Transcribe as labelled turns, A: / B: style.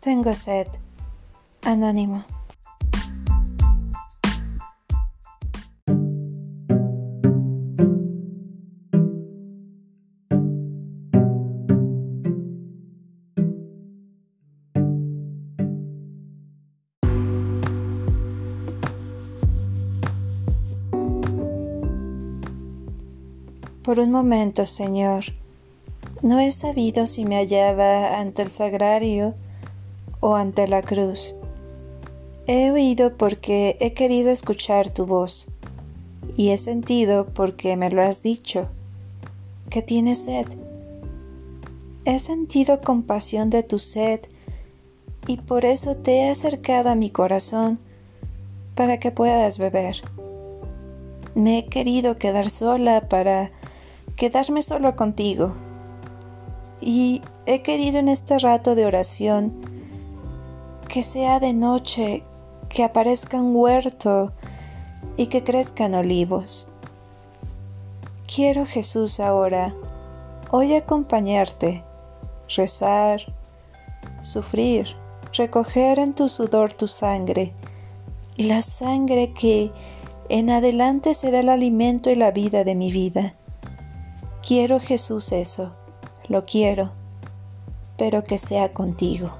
A: Tengo sed. Anónimo. Por un momento, Señor, no he sabido si me hallaba ante el sagrario o ante la cruz. He oído porque he querido escuchar tu voz, y he sentido porque me lo has dicho, que tienes sed. He sentido compasión de tu sed, y por eso te he acercado a mi corazón para que puedas beber. Me he querido quedar sola para quedarme solo contigo. Y he querido en este rato de oración que sea de noche, que aparezca un huerto y que crezcan olivos. Quiero Jesús ahora, hoy acompañarte, rezar, sufrir, recoger en tu sudor tu sangre, la sangre que en adelante será el alimento y la vida de mi vida. Quiero Jesús eso, lo quiero, pero que sea contigo.